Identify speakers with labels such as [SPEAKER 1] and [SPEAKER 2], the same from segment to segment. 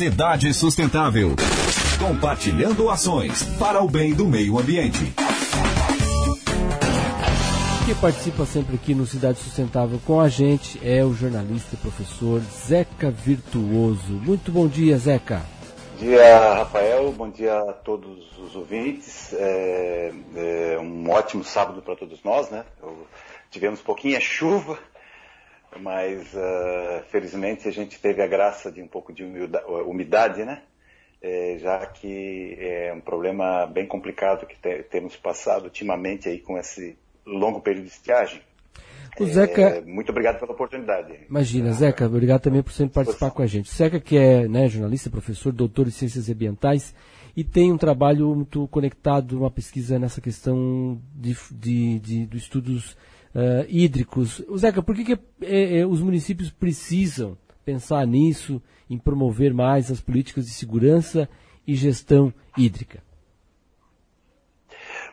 [SPEAKER 1] Cidade Sustentável. Compartilhando ações para o bem do meio ambiente.
[SPEAKER 2] Quem participa sempre aqui no Cidade Sustentável com a gente é o jornalista e professor Zeca Virtuoso. Muito bom dia, Zeca.
[SPEAKER 3] Bom dia, Rafael. Bom dia a todos os ouvintes. É, é um ótimo sábado para todos nós, né? Eu, tivemos pouquinha chuva, mas uh, felizmente a gente teve a graça de um pouco de umidade, né? É, já que é um problema bem complicado que te, temos passado ultimamente aí com esse longo período de estiagem.
[SPEAKER 2] O Zeca... É,
[SPEAKER 3] muito obrigado pela oportunidade.
[SPEAKER 2] Imagina, Zeca, obrigado também por sempre participar com a gente. Zeca, que é né, jornalista, professor, doutor em ciências ambientais e tem um trabalho muito conectado, uma pesquisa nessa questão de, de, de, de estudos uh, hídricos. Zeca, por que, que é, é, os municípios precisam pensar nisso, em promover mais as políticas de segurança e gestão hídrica?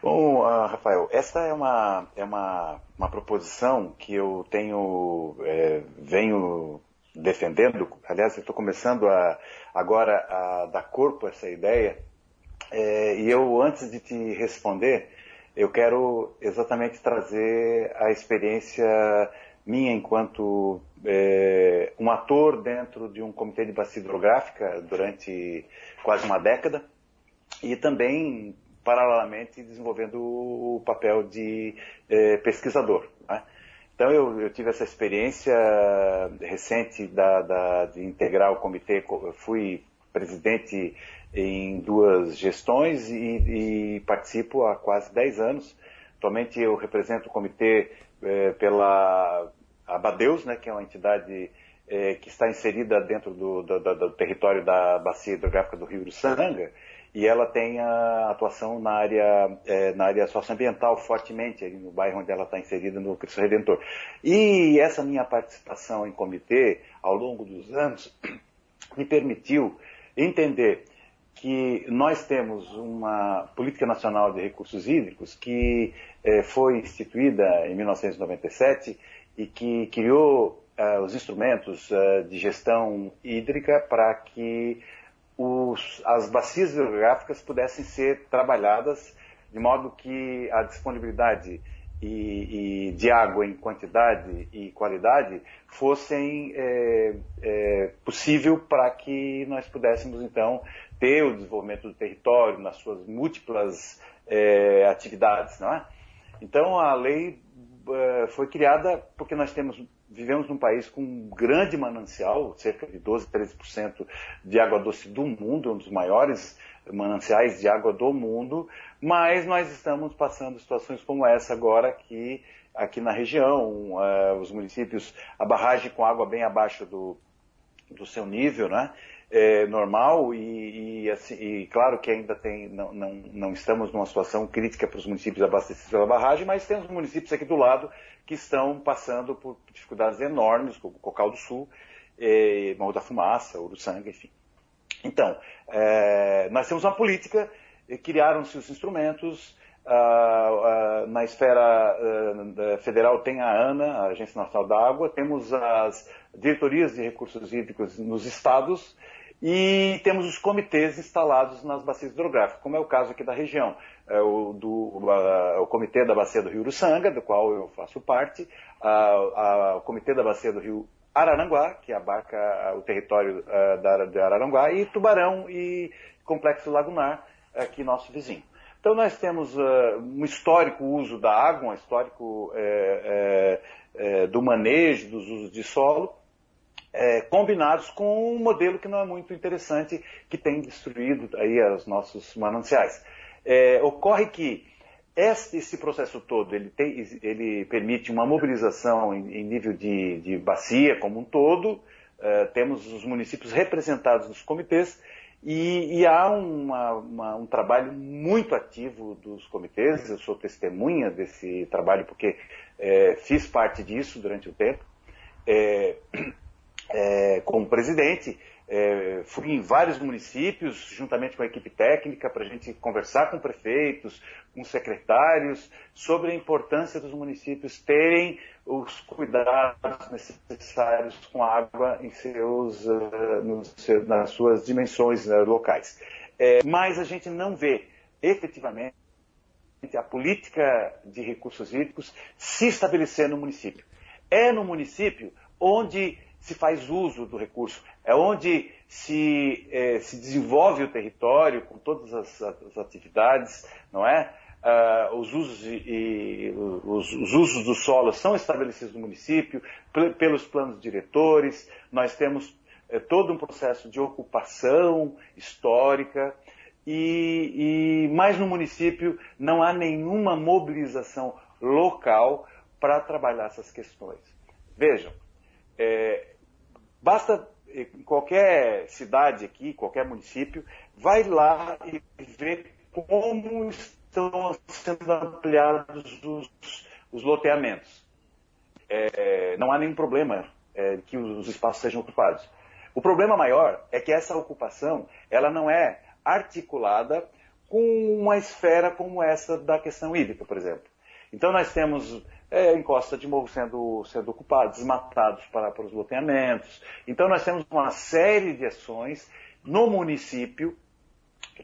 [SPEAKER 3] Bom, uh, Rafael, essa é uma, é uma, uma proposição que eu tenho, é, venho defendendo. Aliás, eu estou começando a, agora a dar corpo a essa ideia. É, e eu, antes de te responder, eu quero exatamente trazer a experiência minha enquanto é, um ator dentro de um comitê de bacia hidrográfica durante quase uma década e também paralelamente desenvolvendo o papel de eh, pesquisador. Né? Então eu, eu, tive essa experiência recente da, da, de integrar o comitê, eu fui presidente em duas gestões e, e, participo há quase 10 anos. Atualmente eu represento o comitê eh, pela Abadeus, né, que é uma entidade eh, que está inserida dentro do, do, do, do, território da bacia hidrográfica do Rio Uruçanga, e ela tem a atuação na área, é, na área socioambiental fortemente, ali no bairro onde ela está inserida, no Cristo Redentor. E essa minha participação em comitê, ao longo dos anos, me permitiu entender que nós temos uma política nacional de recursos hídricos que é, foi instituída em 1997 e que criou uh, os instrumentos uh, de gestão hídrica para que os, as bacias hidrográficas pudessem ser trabalhadas de modo que a disponibilidade e, e de água em quantidade e qualidade fossem possível para que nós pudéssemos então ter o desenvolvimento do território nas suas múltiplas é, atividades, não é? Então a lei é, foi criada porque nós temos vivemos num país com um grande manancial, cerca de 12, 13% de água doce do mundo, um dos maiores mananciais de água do mundo, mas nós estamos passando situações como essa agora aqui, aqui na região, uh, os municípios, a barragem com água bem abaixo do, do seu nível, né? É, normal e, e, assim, e, claro que ainda tem, não, não, não estamos numa situação crítica para os municípios abastecidos pela barragem, mas temos municípios aqui do lado que estão passando por dificuldades enormes, como Cocal do Sul, eh, Morro da Fumaça, Uruçanga, enfim. Então, eh, nós temos uma política, eh, criaram-se os instrumentos, na esfera ah, federal tem a ANA, a Agência Nacional da Água, temos as diretorias de recursos hídricos nos estados, e temos os comitês instalados nas bacias hidrográficas, como é o caso aqui da região. É o, do, o Comitê da Bacia do Rio Uruçanga, do qual eu faço parte, o Comitê da Bacia do Rio Araranguá, que abarca o território uh, da, de Araranguá, e Tubarão e Complexo Lagunar, aqui nosso vizinho. Então nós temos uh, um histórico uso da água, um histórico é, é, é, do manejo dos usos de solo, é, combinados com um modelo que não é muito interessante, que tem destruído aí os nossos mananciais. É, ocorre que este, esse processo todo, ele, tem, ele permite uma mobilização em, em nível de, de, bacia como um todo, é, temos os municípios representados nos comitês, e, e há uma, uma, um trabalho muito ativo dos comitês, eu sou testemunha desse trabalho porque é, fiz parte disso durante o tempo, é, é, como presidente, é, fui em vários municípios, juntamente com a equipe técnica, para a gente conversar com prefeitos, com secretários, sobre a importância dos municípios terem os cuidados necessários com a água em seus, uh, nas suas dimensões uh, locais. É, mas a gente não vê efetivamente a política de recursos hídricos se estabelecer no município. É no município onde se faz uso do recurso, é onde se, é, se desenvolve o território com todas as, as atividades, não é? Uh, os, usos e, e os, os, usos do solo são estabelecidos no município pelos planos diretores. Nós temos é, todo um processo de ocupação histórica e, e mais no município não há nenhuma mobilização local para trabalhar essas questões. Vejam, é, basta em qualquer cidade aqui, qualquer município, vai lá e vê como estão sendo ampliados os, os loteamentos. É, não há nenhum problema é, que os espaços sejam ocupados. O problema maior é que essa ocupação ela não é articulada com uma esfera como essa da questão hídrica, por exemplo. Então nós temos é, encosta de morro sendo, sendo ocupados, desmatados para, para os loteamentos. Então nós temos uma série de ações no município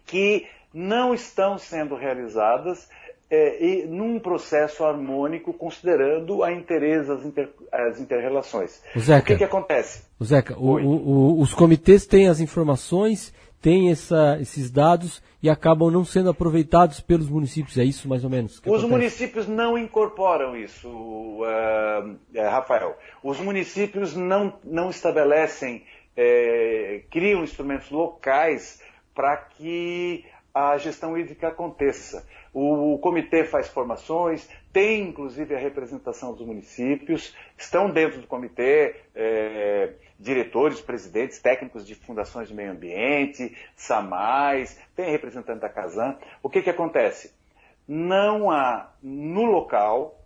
[SPEAKER 3] que não estão sendo realizadas é, e num processo harmônico, considerando a interesse das inter, as interrelações.
[SPEAKER 2] Zeca,
[SPEAKER 3] o que, que acontece?
[SPEAKER 2] Zeca, o, o, os comitês têm as informações, têm essa, esses dados e acabam não sendo aproveitados pelos municípios. É isso, mais ou menos?
[SPEAKER 3] Os acontece? municípios não incorporam isso, uh, Rafael. Os municípios não, não estabelecem, é, criam instrumentos locais para que a gestão hídrica aconteça. O, o, comitê faz formações, tem inclusive a representação dos municípios, estão dentro do comitê é, diretores, presidentes, técnicos de fundações de meio ambiente, SAMAIS, tem representante da Casan. O que, que acontece? Não há no local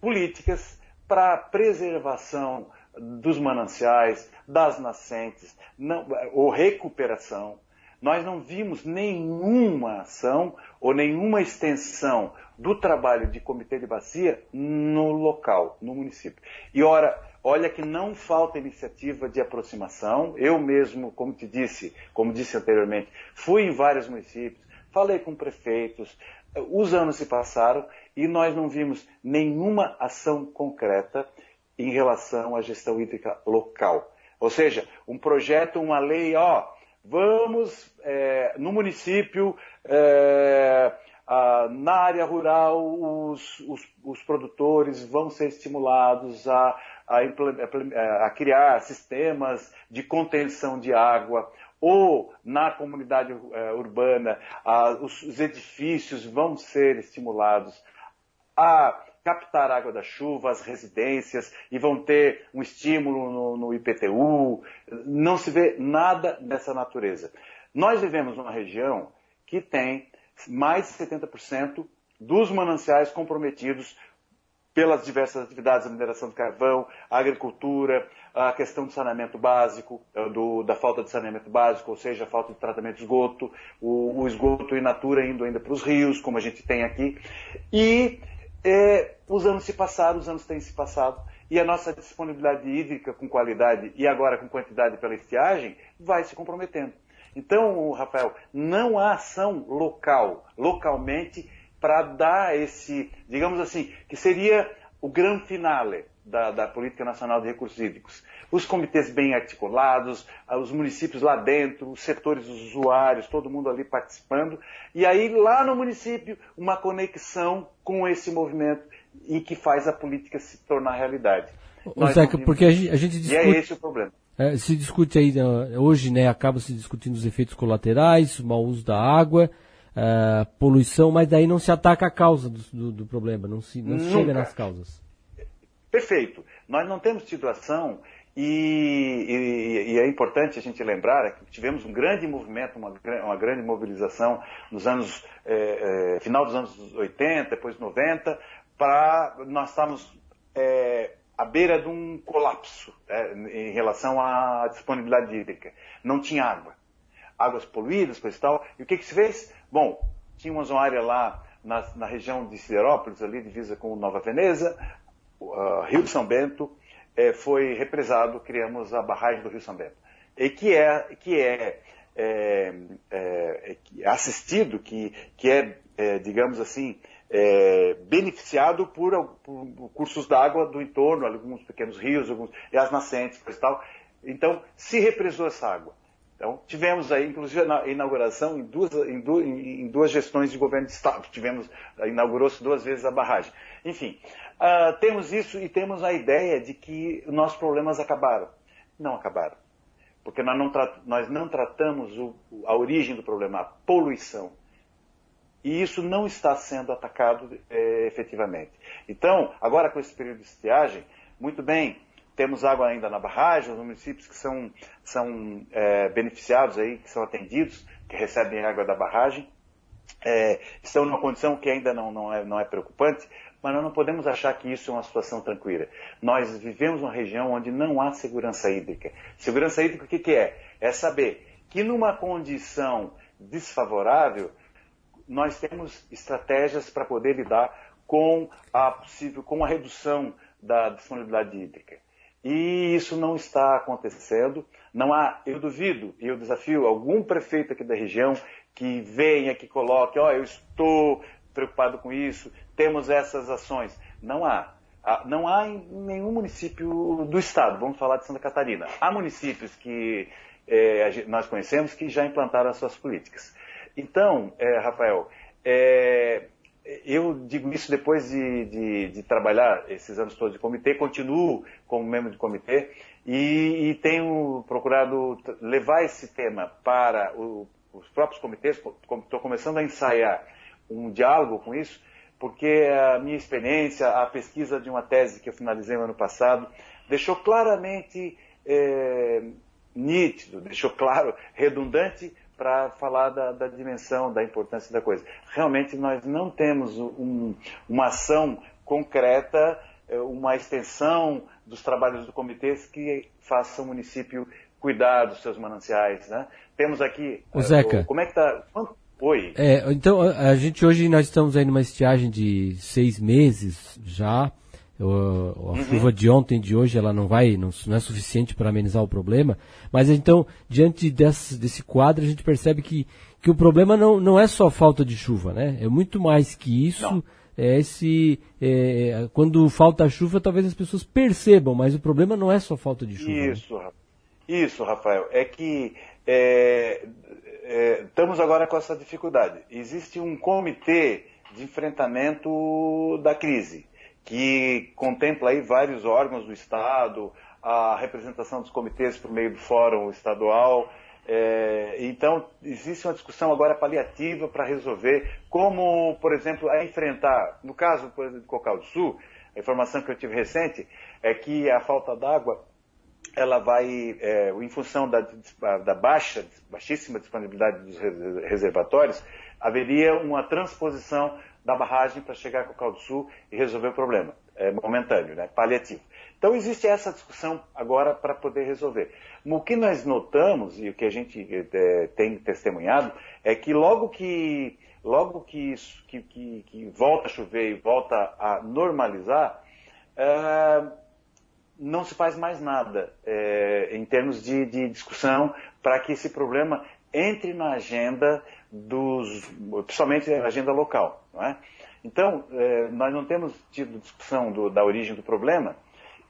[SPEAKER 3] políticas para preservação dos mananciais, das nascentes, não, ou recuperação nós não vimos nenhuma ação ou nenhuma extensão do trabalho de comitê de bacia no local, no município. E ora, olha que não falta iniciativa de aproximação. Eu mesmo, como te disse, como disse anteriormente, fui em vários municípios, falei com prefeitos, os anos se passaram e nós não vimos nenhuma ação concreta em relação à gestão hídrica local. Ou seja, um projeto, uma lei, ó, Vamos, é, no município, é, a, na área rural, os, os, os, produtores vão ser estimulados a, a, a criar sistemas de contenção de água, ou na comunidade é, urbana, os, os edifícios vão ser estimulados a captar água da chuva, as residências, e vão ter um estímulo no, no IPTU. Não se vê nada dessa natureza. Nós vivemos numa região que tem mais de 70% dos mananciais comprometidos pelas diversas atividades, a mineração de carvão, a agricultura, a questão do saneamento básico, eh, do, da falta de saneamento básico, ou seja, a falta de tratamento de esgoto, o, o esgoto in natura indo ainda para os rios, como a gente tem aqui. E é, os anos se passaram, os anos têm se passado, e a nossa disponibilidade hídrica com qualidade e agora com quantidade pela estiagem vai se comprometendo. Então, Rafael, não há ação local, localmente, para dar esse, digamos assim, que seria o grande finale da, da, Política Nacional de Recursos Hídricos. Os comitês bem articulados, ah, os municípios lá dentro, os setores dos usuários, todo mundo ali participando. E aí, lá no município, uma conexão com esse movimento em que faz a política se tornar realidade.
[SPEAKER 2] Zeca, porque a gente, a gente discute...
[SPEAKER 3] E é esse o problema.
[SPEAKER 2] É, se discute aí, né, hoje, né, acaba se discutindo os efeitos colaterais, o mau uso da água, uh, poluição, mas daí não se ataca a causa do, do, do problema, não se, não chega nas causas.
[SPEAKER 3] Perfeito. Nós não temos tido ação e, e, e, é importante a gente lembrar que tivemos um grande movimento, uma, uma grande mobilização nos anos, é, é, final dos anos 80, depois 90, para nós estamos é, à beira de um colapso é, em relação à disponibilidade hídrica. Não tinha água. Águas poluídas, coisa e tal. E o que, que se fez? Bom, tínhamos uma área lá na, na região de Siderópolis, ali divisa com Nova Veneza, uh, Rio São Bento é, foi represado, criamos a barragem do Rio São Bento. E que é, que é, é, é, assistido, que, que é digamos assim, é, beneficiado por, por cursos d'água do entorno, alguns pequenos rios, alguns, e as nascentes e tal. Então, se represou essa água. Então, tivemos aí, inclusive, a inauguração em duas, em duas, em duas gestões de governo de Estado. Tivemos, inaugurou-se duas vezes a barragem. Enfim, uh, temos isso e temos a ideia de que nossos problemas acabaram. Não acabaram. Porque nós não, nós não tratamos o, a origem do problema, a poluição. E isso não está sendo atacado é, efetivamente. Então, agora com esse período de estiagem, muito bem, temos água ainda na barragem, os municípios que são, são é, beneficiados aí, que são atendidos, que recebem água da barragem, é, estão numa condição que ainda não, não, é, não é preocupante, mas nós não podemos achar que isso é uma situação tranquila. Nós vivemos uma região onde não há segurança hídrica. Segurança hídrica o que, que é? É saber que numa condição desfavorável, nós temos estratégias para poder lidar com a possível, com a redução da disponibilidade hídrica. E isso não está acontecendo. Não há, eu duvido, e eu desafio algum prefeito aqui da região que venha, que coloque, ó, oh, eu estou preocupado com isso, temos essas ações. Não há. Não há em nenhum município do estado, vamos falar de Santa Catarina. Há municípios que é, nós conhecemos que já implantaram as suas políticas. Então, é, Rafael, é, eu digo isso depois de, de, de, trabalhar esses anos todos de comitê, continuo como membro de comitê e, e tenho procurado levar esse tema para o, os próprios comitês. Estou começando a ensaiar um diálogo com isso, porque a minha experiência, a pesquisa de uma tese que eu finalizei no ano passado, deixou claramente é, nítido, deixou claro, redundante para falar da, da, dimensão, da importância da coisa. Realmente nós não temos um, uma ação concreta, é, uma extensão dos trabalhos do comitê que faça o município cuidar dos seus mananciais. Né? Temos aqui.
[SPEAKER 2] O Zeca.
[SPEAKER 3] Como é que está. Oi.
[SPEAKER 2] É, então, a gente hoje nós estamos aí numa estiagem de seis meses já. A uhum. chuva de ontem de hoje ela não vai, não, não é suficiente para amenizar o problema. Mas então, diante desse, desse quadro, a gente percebe que, que o problema não, não é só falta de chuva, né? É muito mais que isso. Não. É esse, é, quando falta chuva, talvez as pessoas percebam, mas o problema não é só falta de chuva.
[SPEAKER 3] Né? Isso, né? isso, Rafael. É que é, é, estamos agora com essa dificuldade. Existe um comitê de enfrentamento da crise, que contempla aí vários órgãos do Estado, a representação dos comitês por meio do Fórum Estadual. É, então, existe uma discussão agora paliativa para resolver como, por exemplo, a enfrentar, no caso, por exemplo, do Cocal do Sul, a informação que eu tive recente é que a falta d'água ela vai, é, em função da, da, baixa, baixíssima disponibilidade dos reservatórios, haveria uma transposição da barragem para chegar a Cocal do Sul e resolver o problema. É momentâneo, né? paliativo. Então existe essa discussão agora para poder resolver. O que nós notamos e o que a gente é, tem testemunhado é que logo que logo que isso que, que, que volta a chover e volta a normalizar, é, não se faz mais nada é, em termos de, de discussão para que esse problema entre na agenda dos, principalmente na agenda local. Não é? Então, é, nós não temos tido discussão do, da origem do problema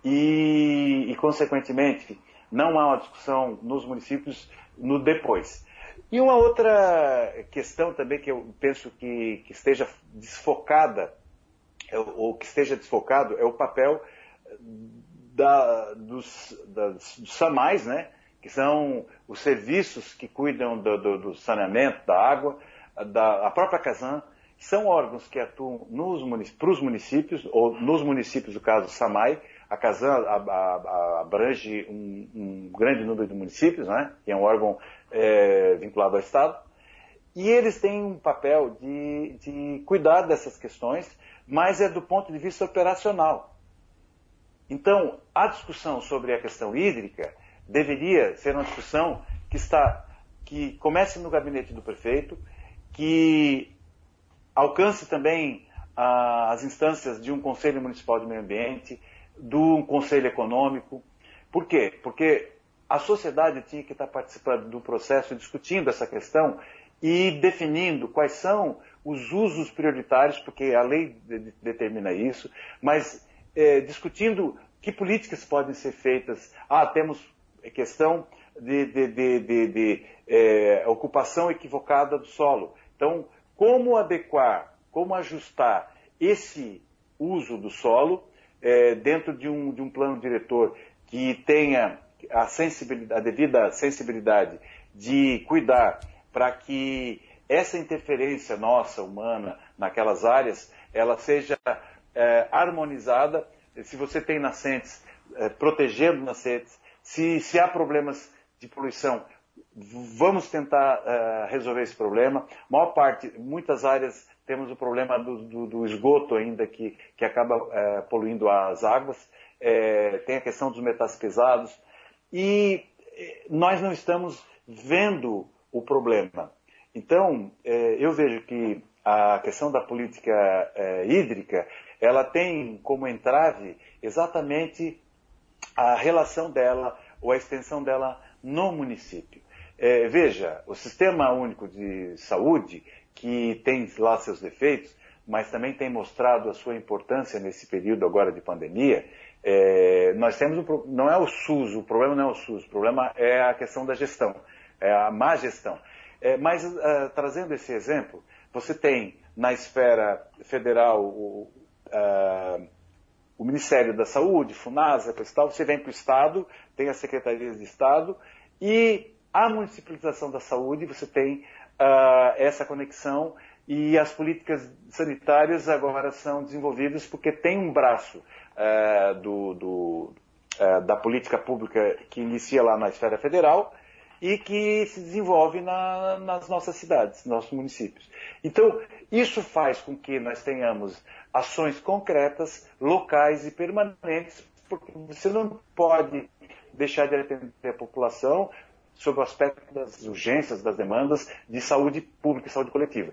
[SPEAKER 3] e, e, consequentemente, não há uma discussão nos municípios no depois. E uma outra questão também que eu penso que, que esteja desfocada, ou que esteja desfocado, é o papel da, dos, das, dos SAMAIs, né? Que são os serviços que cuidam do, do, do saneamento, da água, da a própria Casan, são órgãos que atuam para os municípios, ou nos municípios, no caso SAMAI, a Casan abrange um, um, grande número de municípios, né? que é um órgão é, vinculado ao Estado, e eles têm um papel de, de cuidar dessas questões, mas é do ponto de vista operacional. Então, a discussão sobre a questão hídrica deveria ser uma discussão que está que comece no gabinete do prefeito, que alcance também as instâncias de um Conselho Municipal de Meio Ambiente, do Conselho Econômico. Por quê? Porque a sociedade tinha que estar participando do processo, discutindo essa questão e definindo quais são os usos prioritários, porque a lei determina isso, mas é, discutindo que políticas podem ser feitas. Ah, temos questão de, de, de, de é, ocupação equivocada do solo. Então, como adequar, como ajustar esse uso do solo é, dentro de um, de um plano diretor que tenha a, sensibilidade, a devida sensibilidade de cuidar para que essa interferência nossa, humana, naquelas áreas, ela seja é, harmonizada. Se você tem nascentes, é, protegendo nascentes, se, se há problemas de poluição, vamos tentar uh, resolver esse problema. Maior parte, muitas áreas temos o problema do, do, do esgoto ainda que, que acaba uh, poluindo as águas. É, tem a questão dos metais pesados. E nós não estamos vendo o problema. Então, eu vejo que a questão da política hídrica, ela tem como entrave exatamente a relação dela ou a extensão dela no município. É, veja, o Sistema Único de Saúde, que tem lá seus defeitos, mas também tem mostrado a sua importância nesse período agora de pandemia, é, nós temos, um, não é o SUS, o problema não é o SUS, o problema é a questão da gestão, é a má gestão. É, mas, uh, trazendo esse exemplo, você tem na esfera federal uh, o Ministério da Saúde, FUNASA, tal, você vem para o Estado, tem as secretarias de Estado, e a municipalização da saúde, você tem uh, essa conexão e as políticas sanitárias agora são desenvolvidas porque tem um braço uh, do, do, uh, da política pública que inicia lá na esfera federal e que se desenvolve na, nas nossas cidades, nossos municípios. Então, isso faz com que nós tenhamos ações concretas, locais e permanentes, porque você não pode deixar de atender a população sobre o aspecto das urgências, das demandas de saúde pública e saúde coletiva.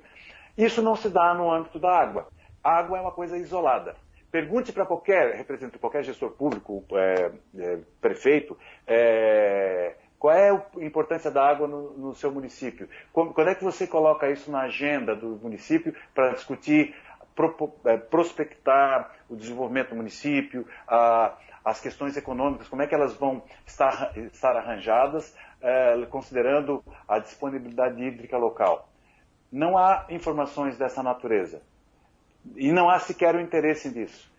[SPEAKER 3] Isso não se dá no âmbito da água. A água é uma coisa isolada. Pergunte para qualquer representante, qualquer gestor público, é, é, prefeito, é, qual é a importância da água no, no seu município? Quando, é que você coloca isso na agenda do município para discutir, prospectar o desenvolvimento do município, a, as questões econômicas, como é que elas vão estar, estar arranjadas, é, considerando a disponibilidade hídrica local. Não há informações dessa natureza. E não há sequer o interesse disso.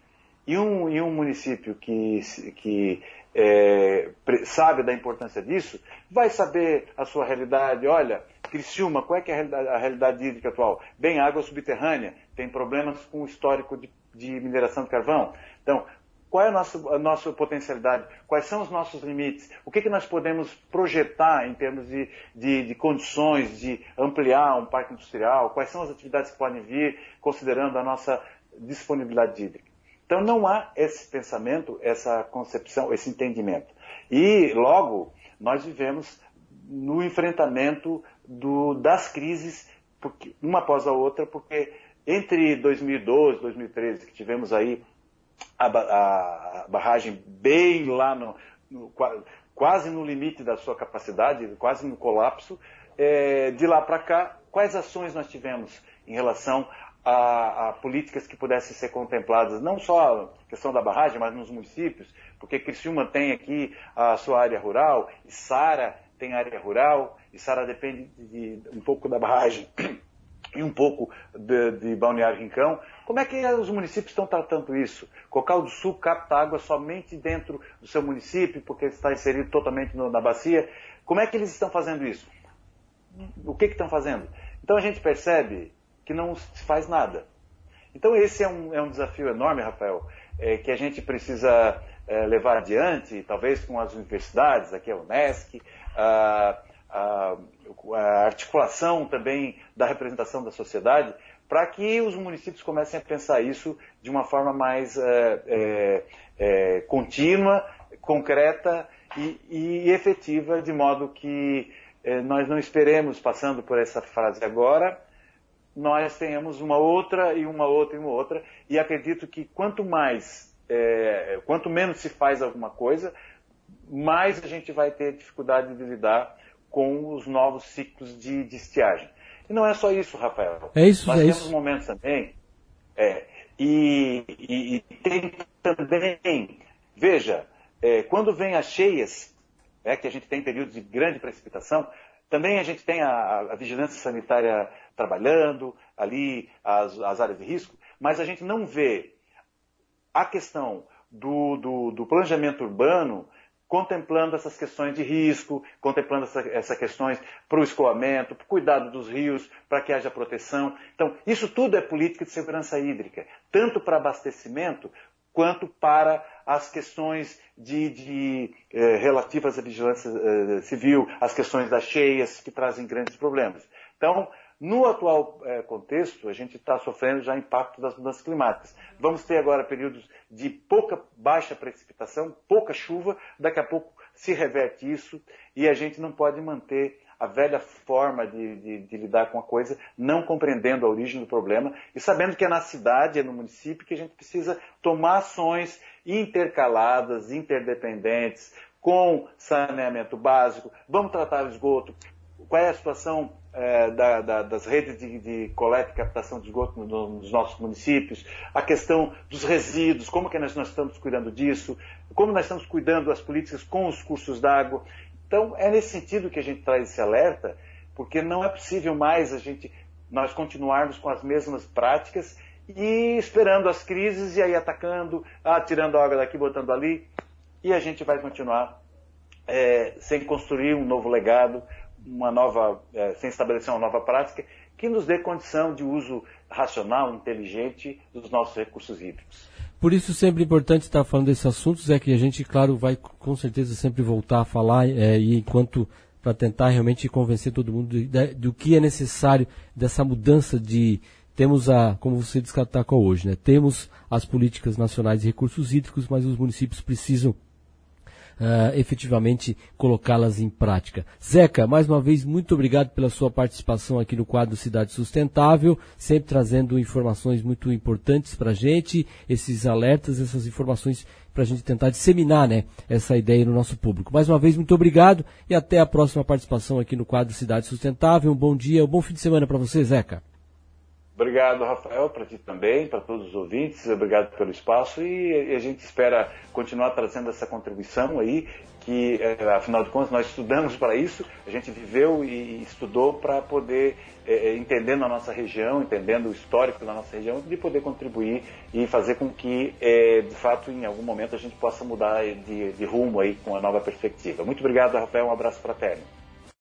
[SPEAKER 3] E um, e um município que, que é, sabe da importância disso, vai saber a sua realidade. Olha, Criciúma, qual é, é a, realidade, a realidade hídrica atual? Bem, água subterrânea, tem problemas com o histórico de, de mineração de carvão. Então, qual é a nossa, a nossa potencialidade? Quais são os nossos limites? O que, que nós podemos projetar em termos de, de, de, condições de ampliar um parque industrial? Quais são as atividades que podem vir, considerando a nossa disponibilidade hídrica? Então não há esse pensamento, essa concepção, esse entendimento. E logo nós vivemos no enfrentamento do, das crises, porque, uma após a outra, porque entre 2012 e 2013, que tivemos aí a, a, barragem bem lá no, no, quase no limite da sua capacidade, quase no colapso. É, de lá para cá, quais ações nós tivemos em relação a, a, políticas que pudessem ser contempladas, não só a questão da barragem, mas nos municípios, porque Criciúma tem aqui a sua área rural, e Sara tem área rural, e Sara depende de, de um pouco da barragem e um pouco de, de Balneário Rincão. Como é que os municípios estão tratando isso? Cocal do Sul capta água somente dentro do seu município, porque está inserido totalmente no, na bacia. Como é que eles estão fazendo isso? O que, que estão fazendo? Então a gente percebe que não se faz nada. Então esse é um, é um desafio enorme, Rafael, é, que a gente precisa é, levar adiante, talvez com as universidades, aqui a Unesc, a, a, a articulação também da representação da sociedade, para que os municípios comecem a pensar isso de uma forma mais é, é, é, contínua, concreta e, e, efetiva, de modo que é, nós não esperemos, passando por essa fase agora, nós tenhamos uma outra e uma outra e uma outra. E acredito que quanto mais, é, quanto menos se faz alguma coisa, mais a gente vai ter dificuldade de lidar com os novos ciclos de, de estiagem. E não é só isso, Rafael.
[SPEAKER 2] É isso,
[SPEAKER 3] Nós
[SPEAKER 2] é
[SPEAKER 3] temos
[SPEAKER 2] isso.
[SPEAKER 3] momentos também. É, e, e, e, tem também, veja, é, quando vem as cheias, é, que a gente tem períodos de grande precipitação, também a gente tem a, a vigilância sanitária trabalhando, ali as, as, áreas de risco, mas a gente não vê a questão do, do, do planejamento urbano contemplando essas questões de risco, contemplando essas essa questões para o escoamento, para o cuidado dos rios, para que haja proteção. Então, isso tudo é política de segurança hídrica, tanto para abastecimento quanto para as questões de, de eh, relativas à vigilância eh, civil, as questões das cheias que trazem grandes problemas. Então, no atual eh, contexto, a gente está sofrendo já impacto das mudanças climáticas. Vamos ter agora períodos de pouca, baixa precipitação, pouca chuva, daqui a pouco se reverte isso e a gente não pode manter a velha forma de, de, de, lidar com a coisa, não compreendendo a origem do problema e sabendo que é na cidade, é no município que a gente precisa tomar ações intercaladas, interdependentes, com saneamento básico, vamos tratar o esgoto, qual é a situação é, da, da, das redes de, de, coleta e captação de esgoto nos nossos municípios, a questão dos resíduos, como que nós, nós estamos cuidando disso, como nós estamos cuidando das políticas com os cursos d'água. Então, é nesse sentido que a gente traz esse alerta, porque não é possível mais a gente, nós continuarmos com as mesmas práticas e esperando as crises e aí atacando, ah, tirando a água daqui, botando ali, e a gente vai continuar é, sem construir um novo legado, uma nova, é, sem estabelecer uma nova prática que nos dê condição de uso racional, inteligente dos nossos recursos hídricos.
[SPEAKER 2] Por isso sempre importante estar falando desses assuntos, é que a gente, claro, vai com certeza sempre voltar a falar, é, e enquanto para tentar realmente convencer todo mundo do que é necessário dessa mudança de temos a, como você destacou hoje, né? Temos as políticas nacionais de recursos hídricos, mas os municípios precisam Uh, efetivamente colocá-las em prática. Zeca, mais uma vez, muito obrigado pela sua participação aqui no quadro Cidade Sustentável, sempre trazendo informações muito importantes para a gente, esses alertas, essas informações para a gente tentar disseminar né, essa ideia no nosso público. Mais uma vez, muito obrigado e até a próxima participação aqui no quadro Cidade Sustentável. Um bom dia, um bom fim de semana para você, Zeca.
[SPEAKER 3] Obrigado, Rafael, para ti também, para todos os ouvintes. Obrigado pelo espaço e a gente espera continuar trazendo essa contribuição aí, que afinal de contas nós estudamos para isso, a gente viveu e estudou para poder, é, entendendo a nossa região, entendendo o histórico da nossa região, de poder contribuir e fazer com que, é, de fato, em algum momento a gente possa mudar de, de rumo aí com a nova perspectiva. Muito obrigado, Rafael, um abraço fraterno.